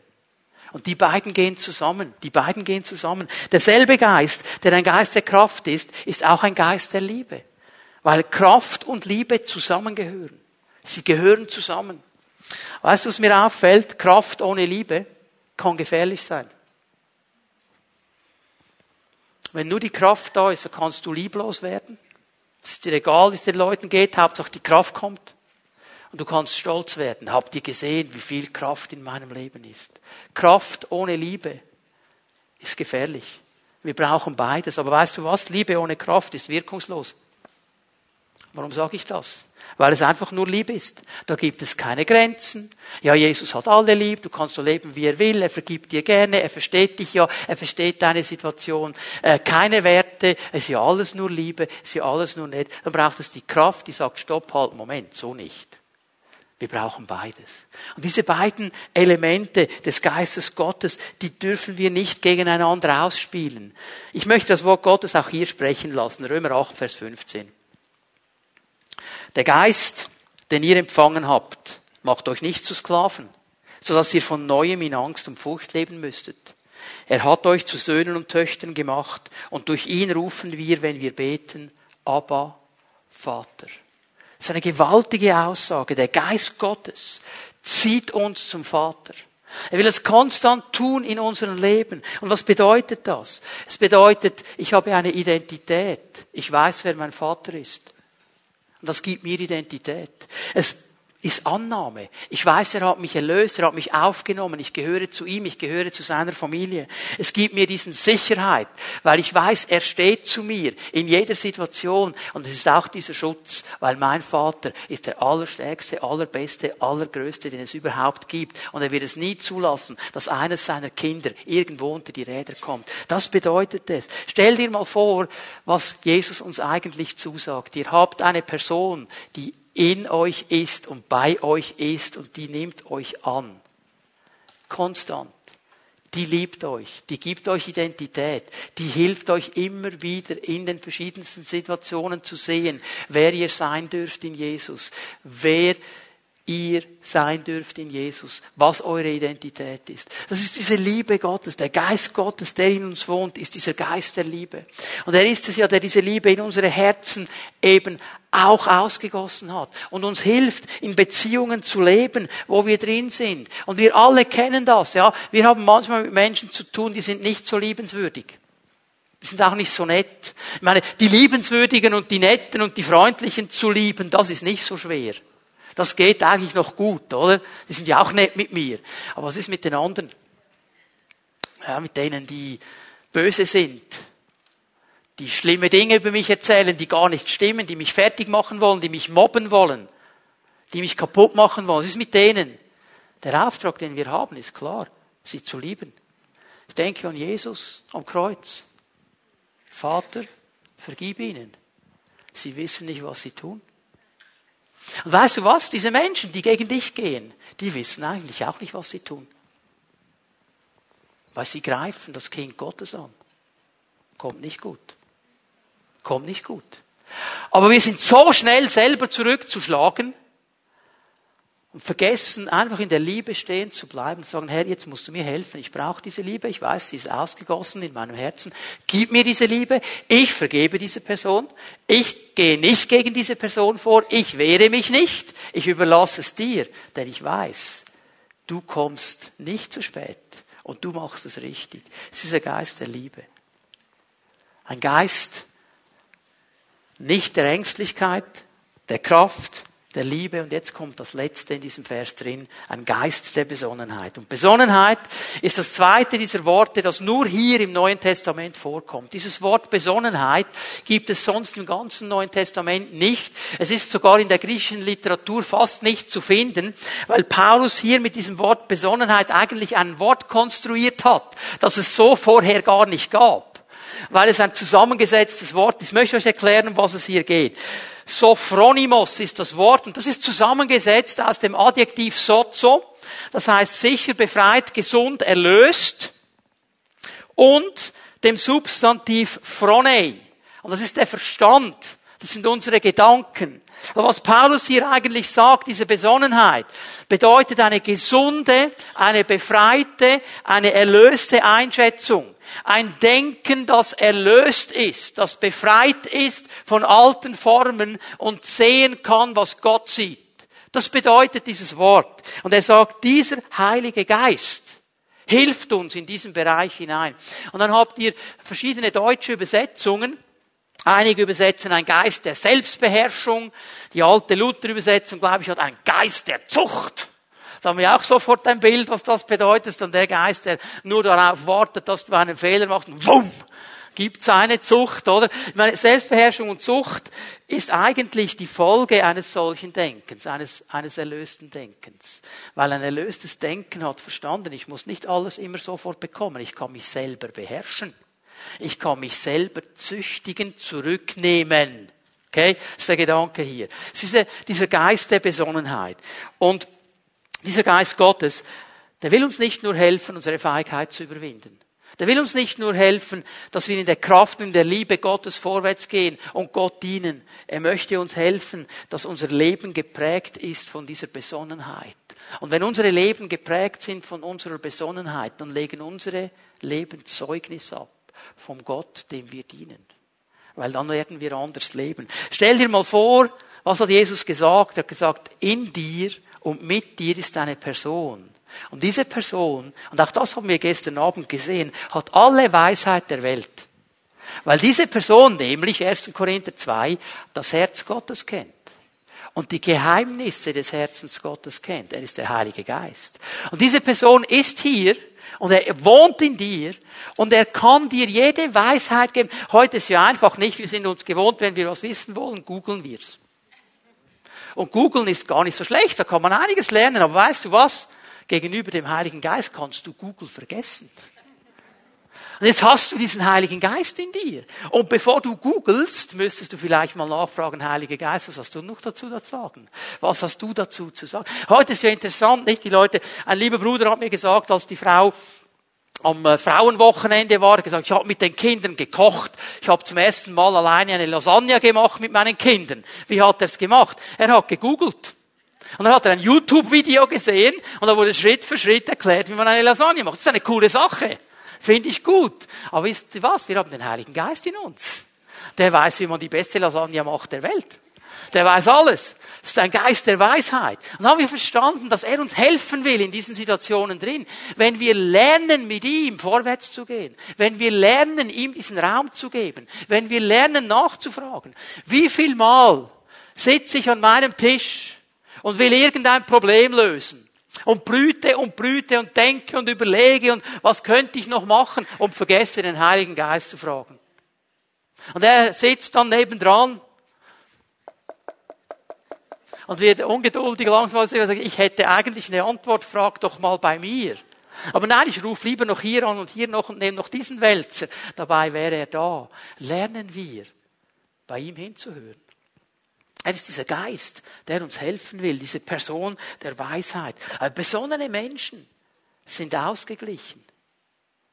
Und die beiden gehen zusammen. Die beiden gehen zusammen. Derselbe Geist, der ein Geist der Kraft ist, ist auch ein Geist der Liebe. Weil Kraft und Liebe zusammengehören. Sie gehören zusammen. Weißt du, was mir auffällt? Kraft ohne Liebe kann gefährlich sein. Wenn nur die Kraft da ist, dann kannst du lieblos werden. Es ist dir egal, wie es den Leuten geht, Hauptsache die Kraft kommt. Und du kannst stolz werden. Habt ihr gesehen, wie viel Kraft in meinem Leben ist? Kraft ohne Liebe ist gefährlich. Wir brauchen beides. Aber weißt du was? Liebe ohne Kraft ist wirkungslos. Warum sage ich das? Weil es einfach nur lieb ist. Da gibt es keine Grenzen. Ja, Jesus hat alle lieb, du kannst so leben, wie er will, er vergibt dir gerne, er versteht dich ja, er versteht deine Situation. Äh, keine Werte, es ist ja alles nur Liebe, es ist ja alles nur nett. Dann braucht es die Kraft, die sagt, stopp, halt, Moment, so nicht. Wir brauchen beides. Und diese beiden Elemente des Geistes Gottes, die dürfen wir nicht gegeneinander ausspielen. Ich möchte das Wort Gottes auch hier sprechen lassen. Römer 8, Vers 15. Der Geist, den ihr empfangen habt, macht euch nicht zu Sklaven, sodass ihr von neuem in Angst und Furcht leben müsstet. Er hat euch zu Söhnen und Töchtern gemacht und durch ihn rufen wir, wenn wir beten, Abba, Vater. Das ist eine gewaltige Aussage. Der Geist Gottes zieht uns zum Vater. Er will es konstant tun in unserem Leben. Und was bedeutet das? Es bedeutet, ich habe eine Identität. Ich weiß, wer mein Vater ist. Das gibt mir Identität. Es ist Annahme. Ich weiß, er hat mich erlöst, er hat mich aufgenommen, ich gehöre zu ihm, ich gehöre zu seiner Familie. Es gibt mir diesen Sicherheit, weil ich weiß, er steht zu mir in jeder Situation und es ist auch dieser Schutz, weil mein Vater ist der allerstärkste, allerbeste, allergrößte, den es überhaupt gibt und er wird es nie zulassen, dass eines seiner Kinder irgendwo unter die Räder kommt. Das bedeutet es. Stell dir mal vor, was Jesus uns eigentlich zusagt. Ihr habt eine Person, die in euch ist und bei euch ist und die nimmt euch an. Konstant. Die liebt euch, die gibt euch Identität, die hilft euch immer wieder in den verschiedensten Situationen zu sehen, wer ihr sein dürft in Jesus, wer ihr sein dürft in Jesus, was eure Identität ist. Das ist diese Liebe Gottes, der Geist Gottes, der in uns wohnt, ist dieser Geist der Liebe. Und er ist es ja, der diese Liebe in unsere Herzen eben auch ausgegossen hat und uns hilft, in Beziehungen zu leben, wo wir drin sind. Und wir alle kennen das, ja. Wir haben manchmal mit Menschen zu tun, die sind nicht so liebenswürdig. Die sind auch nicht so nett. Ich meine, die Liebenswürdigen und die Netten und die Freundlichen zu lieben, das ist nicht so schwer. Das geht eigentlich noch gut, oder? Die sind ja auch nett mit mir. Aber was ist mit den anderen? Ja, mit denen, die böse sind, die schlimme Dinge über mich erzählen, die gar nicht stimmen, die mich fertig machen wollen, die mich mobben wollen, die mich kaputt machen wollen. Was ist mit denen? Der Auftrag, den wir haben, ist klar, sie zu lieben. Ich denke an Jesus am Kreuz. Vater, vergib ihnen. Sie wissen nicht, was sie tun. Und weißt du was? Diese Menschen, die gegen dich gehen, die wissen eigentlich auch nicht, was sie tun. Weil sie greifen das Kind Gottes an. Kommt nicht gut. Kommt nicht gut. Aber wir sind so schnell selber zurückzuschlagen, und vergessen, einfach in der Liebe stehen zu bleiben und sagen, Herr, jetzt musst du mir helfen. Ich brauche diese Liebe. Ich weiß, sie ist ausgegossen in meinem Herzen. Gib mir diese Liebe. Ich vergebe diese Person. Ich gehe nicht gegen diese Person vor. Ich wehre mich nicht. Ich überlasse es dir, denn ich weiß, du kommst nicht zu spät und du machst es richtig. Es ist ein Geist der Liebe. Ein Geist nicht der Ängstlichkeit, der Kraft, der Liebe. Und jetzt kommt das Letzte in diesem Vers drin, ein Geist der Besonnenheit. Und Besonnenheit ist das zweite dieser Worte, das nur hier im Neuen Testament vorkommt. Dieses Wort Besonnenheit gibt es sonst im ganzen Neuen Testament nicht. Es ist sogar in der griechischen Literatur fast nicht zu finden, weil Paulus hier mit diesem Wort Besonnenheit eigentlich ein Wort konstruiert hat, das es so vorher gar nicht gab. Weil es ein zusammengesetztes Wort ist. Ich möchte euch erklären, was es hier geht. Sophronimos ist das Wort und das ist zusammengesetzt aus dem Adjektiv sozo, das heißt sicher, befreit, gesund, erlöst und dem Substantiv phronei. Und das ist der Verstand. Das sind unsere Gedanken. Aber was Paulus hier eigentlich sagt, diese Besonnenheit, bedeutet eine gesunde, eine befreite, eine erlöste Einschätzung. Ein Denken, das erlöst ist, das befreit ist von alten Formen und sehen kann, was Gott sieht. Das bedeutet dieses Wort. Und er sagt, dieser Heilige Geist hilft uns in diesen Bereich hinein. Und dann habt ihr verschiedene deutsche Übersetzungen. Einige übersetzen ein Geist der Selbstbeherrschung. Die alte Luther-Übersetzung, glaube ich, hat einen Geist der Zucht. Da haben wir auch sofort ein Bild, was das bedeutet. Dann der Geist, der nur darauf wartet, dass du einen Fehler machst und wumm, gibt seine Zucht, oder? Ich meine, Selbstbeherrschung und Zucht ist eigentlich die Folge eines solchen Denkens, eines, eines erlösten Denkens. Weil ein erlöstes Denken hat verstanden, ich muss nicht alles immer sofort bekommen, ich kann mich selber beherrschen. Ich kann mich selber züchtigen, zurücknehmen. Okay? Das ist der Gedanke hier. Es ist dieser Geist der Besonnenheit. Und dieser Geist Gottes, der will uns nicht nur helfen, unsere Feigheit zu überwinden. Der will uns nicht nur helfen, dass wir in der Kraft und in der Liebe Gottes vorwärts gehen und Gott dienen. Er möchte uns helfen, dass unser Leben geprägt ist von dieser Besonnenheit. Und wenn unsere Leben geprägt sind von unserer Besonnenheit, dann legen unsere Leben Zeugnis ab vom Gott, dem wir dienen. Weil dann werden wir anders leben. Stell dir mal vor, was hat Jesus gesagt? Er hat gesagt, in dir und mit dir ist eine Person. Und diese Person, und auch das haben wir gestern Abend gesehen, hat alle Weisheit der Welt. Weil diese Person, nämlich 1. Korinther 2, das Herz Gottes kennt und die Geheimnisse des Herzens Gottes kennt. Er ist der Heilige Geist. Und diese Person ist hier und er wohnt in dir und er kann dir jede Weisheit geben. Heute ist ja einfach nicht, wir sind uns gewohnt, wenn wir was wissen wollen, googeln wir's. Und googeln ist gar nicht so schlecht, da kann man einiges lernen, aber weißt du was? Gegenüber dem Heiligen Geist kannst du Google vergessen. Und jetzt hast du diesen Heiligen Geist in dir. Und bevor du googelst, müsstest du vielleicht mal nachfragen, Heiliger Geist, was hast du noch dazu zu sagen? Was hast du dazu zu sagen? Heute ist ja interessant, nicht? Die Leute, ein lieber Bruder hat mir gesagt, als die Frau am äh, Frauenwochenende war, gesagt, ich habe mit den Kindern gekocht. Ich habe zum ersten Mal alleine eine Lasagne gemacht mit meinen Kindern. Wie hat er es gemacht? Er hat gegoogelt. Und dann hat er ein YouTube-Video gesehen und da wurde Schritt für Schritt erklärt, wie man eine Lasagne macht. Das ist eine coole Sache. Finde ich gut. Aber wisst ihr was? Wir haben den Heiligen Geist in uns. Der weiß, wie man die beste Lasagne macht der Welt. Der weiß alles. Das ist ein Geist der Weisheit. Und dann haben wir verstanden, dass er uns helfen will in diesen Situationen drin. Wenn wir lernen, mit ihm vorwärts zu gehen, wenn wir lernen, ihm diesen Raum zu geben, wenn wir lernen, nachzufragen, wie viel Mal sitze ich an meinem Tisch und will irgendein Problem lösen und brüte und brüte und denke und überlege und was könnte ich noch machen und vergesse den Heiligen Geist zu fragen. Und er sitzt dann nebendran und wird ungeduldig langsam und sagt, ich hätte eigentlich eine Antwort, frag doch mal bei mir. Aber nein, ich rufe lieber noch hier an und hier noch und nehme noch diesen Wälzer. Dabei wäre er da. Lernen wir, bei ihm hinzuhören. Er ist dieser Geist, der uns helfen will, diese Person der Weisheit. Besonnene Menschen sind ausgeglichen.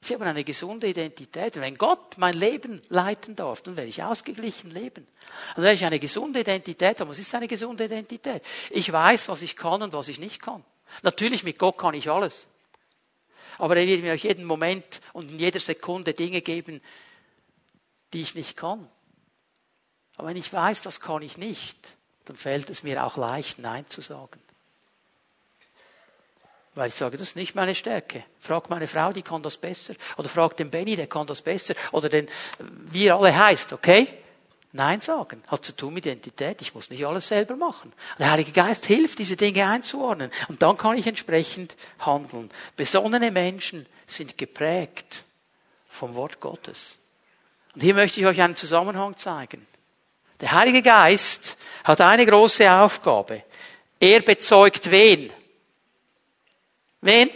Sie haben eine gesunde Identität. Wenn Gott mein Leben leiten darf, dann werde ich ausgeglichen leben. Dann werde ich eine gesunde Identität haben. Was ist eine gesunde Identität? Ich weiß, was ich kann und was ich nicht kann. Natürlich, mit Gott kann ich alles. Aber er wird mir auch jeden Moment und in jeder Sekunde Dinge geben, die ich nicht kann. Aber wenn ich weiß, das kann ich nicht, dann fällt es mir auch leicht, Nein zu sagen. Weil ich sage, das ist nicht meine Stärke. Frag meine Frau, die kann das besser. Oder frag den Benny, der kann das besser. Oder den, wie er alle heißt, okay? Nein sagen. Hat zu tun mit Identität. Ich muss nicht alles selber machen. Der Heilige Geist hilft, diese Dinge einzuordnen. Und dann kann ich entsprechend handeln. Besonnene Menschen sind geprägt vom Wort Gottes. Und hier möchte ich euch einen Zusammenhang zeigen. Der Heilige Geist hat eine große Aufgabe. Er bezeugt wen? Wen?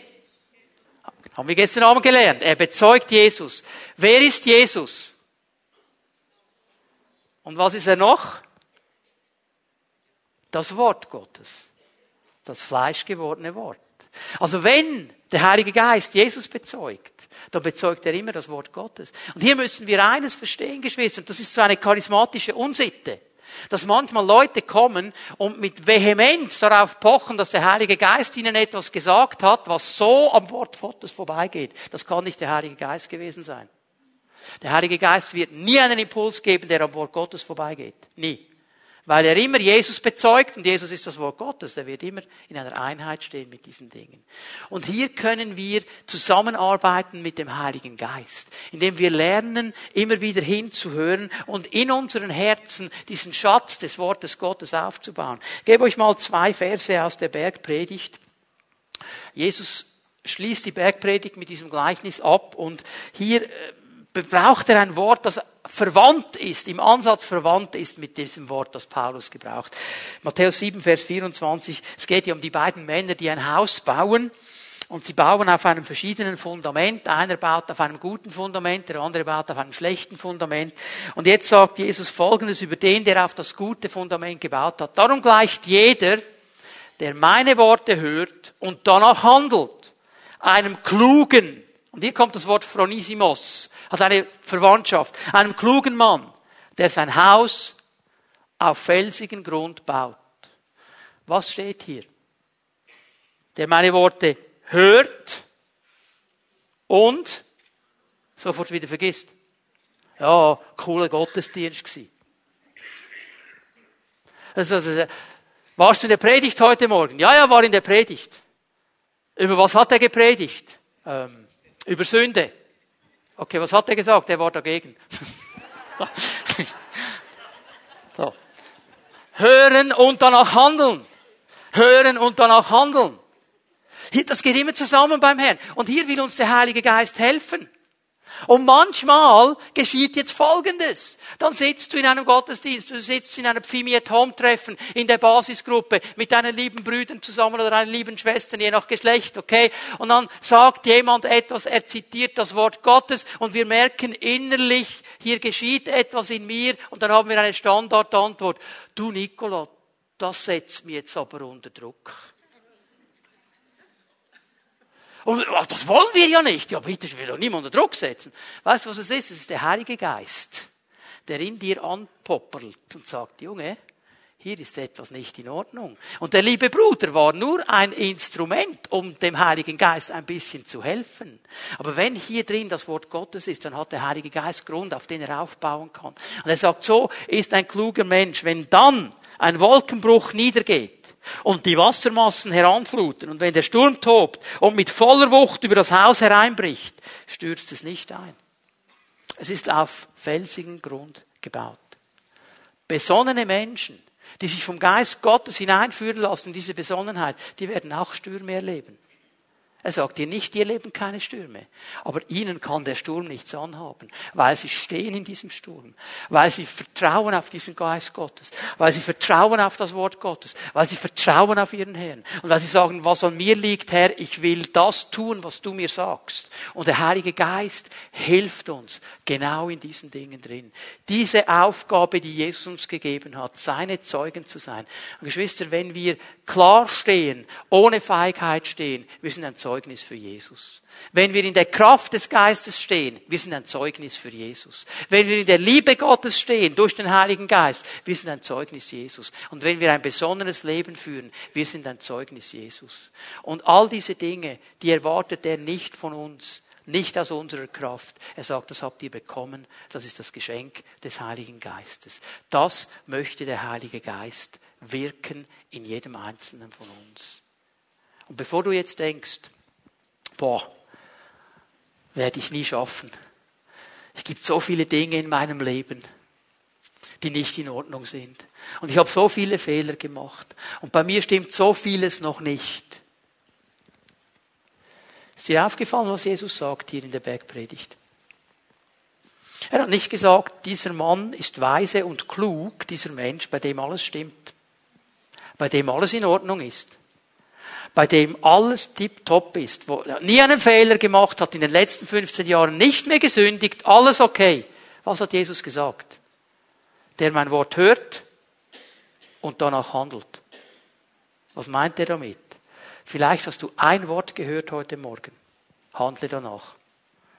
Haben wir gestern Abend gelernt. Er bezeugt Jesus. Wer ist Jesus? Und was ist er noch? Das Wort Gottes. Das fleischgewordene Wort. Also wenn der Heilige Geist Jesus bezeugt, dann bezeugt er immer das Wort Gottes. Und hier müssen wir eines verstehen, Geschwister, und das ist so eine charismatische Unsitte, dass manchmal Leute kommen und mit Vehemenz darauf pochen, dass der Heilige Geist ihnen etwas gesagt hat, was so am Wort Gottes vorbeigeht. Das kann nicht der Heilige Geist gewesen sein. Der Heilige Geist wird nie einen Impuls geben, der am Wort Gottes vorbeigeht. Nie. Weil er immer Jesus bezeugt und Jesus ist das Wort Gottes. Er wird immer in einer Einheit stehen mit diesen Dingen. Und hier können wir zusammenarbeiten mit dem Heiligen Geist, indem wir lernen, immer wieder hinzuhören und in unseren Herzen diesen Schatz des Wortes Gottes aufzubauen. Ich gebe euch mal zwei Verse aus der Bergpredigt. Jesus schließt die Bergpredigt mit diesem Gleichnis ab und hier äh, braucht er ein Wort, das verwandt ist, im Ansatz verwandt ist mit diesem Wort, das Paulus gebraucht. Matthäus 7, Vers 24, es geht hier um die beiden Männer, die ein Haus bauen. Und sie bauen auf einem verschiedenen Fundament. Einer baut auf einem guten Fundament, der andere baut auf einem schlechten Fundament. Und jetzt sagt Jesus Folgendes über den, der auf das gute Fundament gebaut hat. Darum gleicht jeder, der meine Worte hört und danach handelt, einem klugen, und hier kommt das Wort Phronisimus, hat eine Verwandtschaft, einem klugen Mann, der sein Haus auf felsigen Grund baut. Was steht hier? Der meine Worte hört und sofort wieder vergisst. Ja, cooler Gottesdienst gewesen. Also, also, Warst du in der Predigt heute Morgen? Ja, ja, war in der Predigt. Über was hat er gepredigt? Ähm, über Sünde. Okay, was hat er gesagt? Er war dagegen. so. Hören und danach handeln. Hören und danach handeln. Das geht immer zusammen beim Herrn. Und hier will uns der Heilige Geist helfen. Und manchmal geschieht jetzt Folgendes. Dann sitzt du in einem Gottesdienst, du sitzt in einem Pfimiet Home Treffen, in der Basisgruppe, mit deinen lieben Brüdern zusammen oder deinen lieben Schwestern, je nach Geschlecht, okay? Und dann sagt jemand etwas, er zitiert das Wort Gottes und wir merken innerlich, hier geschieht etwas in mir und dann haben wir eine Standardantwort. Du Nicola, das setzt mich jetzt aber unter Druck. Und das wollen wir ja nicht. Ja, bitte, ich will doch niemand unter Druck setzen. Weißt du, was es ist? Es ist der Heilige Geist, der in dir anpoppelt und sagt, Junge, hier ist etwas nicht in Ordnung. Und der liebe Bruder war nur ein Instrument, um dem Heiligen Geist ein bisschen zu helfen. Aber wenn hier drin das Wort Gottes ist, dann hat der Heilige Geist Grund, auf den er aufbauen kann. Und er sagt, so ist ein kluger Mensch. Wenn dann ein Wolkenbruch niedergeht, und die Wassermassen heranfluten und wenn der Sturm tobt und mit voller Wucht über das Haus hereinbricht, stürzt es nicht ein. Es ist auf felsigen Grund gebaut. Besonnene Menschen, die sich vom Geist Gottes hineinführen lassen in diese Besonnenheit, die werden auch Stürme erleben. Er sagt ihr nicht, ihr leben keine Stürme. Aber ihnen kann der Sturm nichts anhaben, weil sie stehen in diesem Sturm, weil sie vertrauen auf diesen Geist Gottes, weil sie vertrauen auf das Wort Gottes, weil sie vertrauen auf ihren Herrn und weil sie sagen, was an mir liegt, Herr, ich will das tun, was du mir sagst. Und der Heilige Geist hilft uns genau in diesen Dingen drin. Diese Aufgabe, die Jesus uns gegeben hat, seine Zeugen zu sein. Und Geschwister, wenn wir klar stehen, ohne Feigheit stehen, wir sind ein Zeugnis für Jesus. Wenn wir in der Kraft des Geistes stehen, wir sind ein Zeugnis für Jesus. Wenn wir in der Liebe Gottes stehen, durch den Heiligen Geist, wir sind ein Zeugnis Jesus. Und wenn wir ein besonderes Leben führen, wir sind ein Zeugnis Jesus. Und all diese Dinge, die erwartet er nicht von uns, nicht aus unserer Kraft. Er sagt, das habt ihr bekommen, das ist das Geschenk des Heiligen Geistes. Das möchte der Heilige Geist wirken in jedem Einzelnen von uns. Und bevor du jetzt denkst, boah, werde ich nie schaffen. Es gibt so viele Dinge in meinem Leben, die nicht in Ordnung sind. Und ich habe so viele Fehler gemacht. Und bei mir stimmt so vieles noch nicht. Ist dir aufgefallen, was Jesus sagt hier in der Bergpredigt? Er hat nicht gesagt, dieser Mann ist weise und klug, dieser Mensch, bei dem alles stimmt, bei dem alles in Ordnung ist bei dem alles tipptopp ist, wo er nie einen Fehler gemacht hat, in den letzten 15 Jahren nicht mehr gesündigt, alles okay. Was hat Jesus gesagt? Der mein Wort hört und danach handelt. Was meint er damit? Vielleicht hast du ein Wort gehört heute Morgen. Handle danach.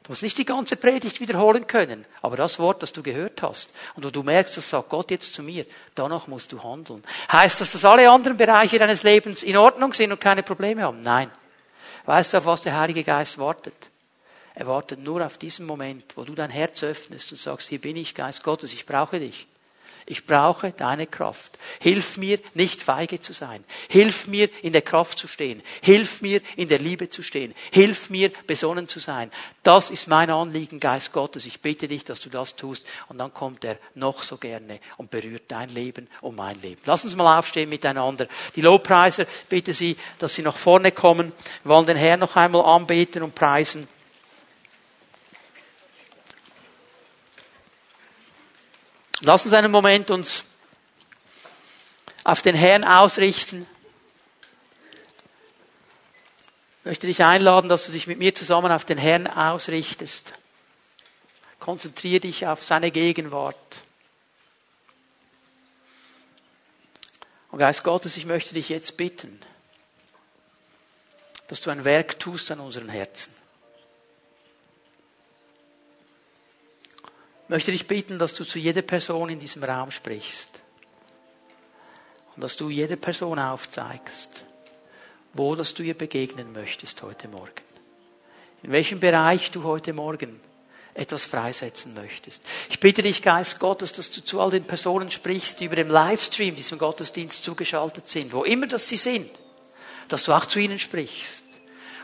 Du musst nicht die ganze Predigt wiederholen können, aber das Wort, das du gehört hast und wo du merkst, das sagt Gott jetzt zu mir, danach musst du handeln. Heißt das, dass alle anderen Bereiche deines Lebens in Ordnung sind und keine Probleme haben? Nein. Weißt du, auf was der Heilige Geist wartet? Er wartet nur auf diesen Moment, wo du dein Herz öffnest und sagst, hier bin ich, Geist Gottes, ich brauche dich. Ich brauche deine Kraft. Hilf mir, nicht feige zu sein. Hilf mir, in der Kraft zu stehen. Hilf mir, in der Liebe zu stehen. Hilf mir, besonnen zu sein. Das ist mein Anliegen, Geist Gottes. Ich bitte dich, dass du das tust. Und dann kommt er noch so gerne und berührt dein Leben und mein Leben. Lass uns mal aufstehen miteinander. Die Lobpreiser, bitte Sie, dass Sie nach vorne kommen. Wir wollen den Herrn noch einmal anbeten und preisen. Lass uns einen Moment uns auf den Herrn ausrichten. Ich möchte dich einladen, dass du dich mit mir zusammen auf den Herrn ausrichtest. Konzentriere dich auf seine Gegenwart. Und Geist Gottes, ich möchte dich jetzt bitten, dass du ein Werk tust an unseren Herzen. Möchte dich bitten, dass du zu jeder Person in diesem Raum sprichst. Und dass du jede Person aufzeigst, wo dass du ihr begegnen möchtest heute Morgen. In welchem Bereich du heute Morgen etwas freisetzen möchtest. Ich bitte dich, Geist Gottes, dass du zu all den Personen sprichst, die über dem Livestream diesem Gottesdienst zugeschaltet sind, wo immer das sie sind, dass du auch zu ihnen sprichst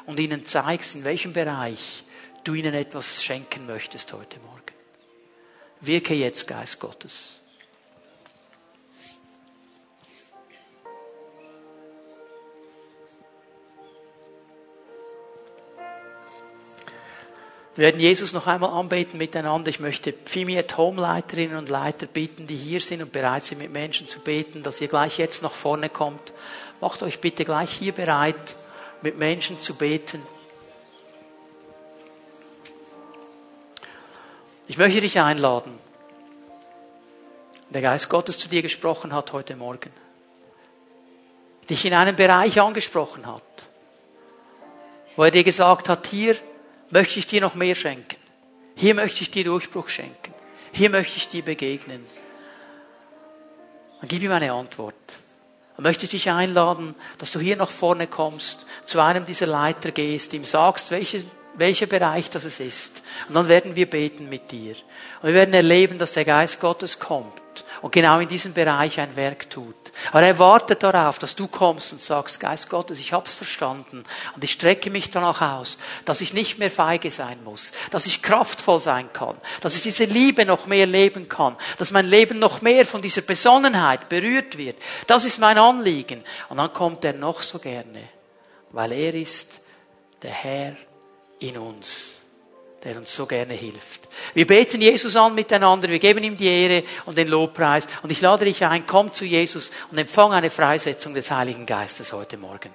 und ihnen zeigst, in welchem Bereich du ihnen etwas schenken möchtest heute Morgen. Wirke jetzt, Geist Gottes. Wir werden Jesus noch einmal anbeten miteinander. Ich möchte Pfimi at Home Leiterinnen und Leiter bitten, die hier sind und bereit sind, mit Menschen zu beten, dass ihr gleich jetzt nach vorne kommt. Macht euch bitte gleich hier bereit, mit Menschen zu beten. Ich möchte dich einladen. Der Geist Gottes zu dir gesprochen hat heute Morgen. Dich in einem Bereich angesprochen hat. Wo er dir gesagt hat, hier möchte ich dir noch mehr schenken. Hier möchte ich dir Durchbruch schenken. Hier möchte ich dir begegnen. Dann gib ihm eine Antwort. Dann möchte ich dich einladen, dass du hier nach vorne kommst, zu einem dieser Leiter gehst, ihm sagst, welche, welcher Bereich das es ist. Und dann werden wir beten mit dir. Und wir werden erleben, dass der Geist Gottes kommt und genau in diesem Bereich ein Werk tut. Aber er wartet darauf, dass du kommst und sagst, Geist Gottes, ich hab's verstanden und ich strecke mich danach aus, dass ich nicht mehr feige sein muss, dass ich kraftvoll sein kann, dass ich diese Liebe noch mehr leben kann, dass mein Leben noch mehr von dieser Besonnenheit berührt wird. Das ist mein Anliegen. Und dann kommt er noch so gerne, weil er ist der Herr in uns der uns so gerne hilft. Wir beten Jesus an miteinander, wir geben ihm die Ehre und den Lobpreis. Und ich lade dich ein, komm zu Jesus und empfang eine Freisetzung des Heiligen Geistes heute Morgen.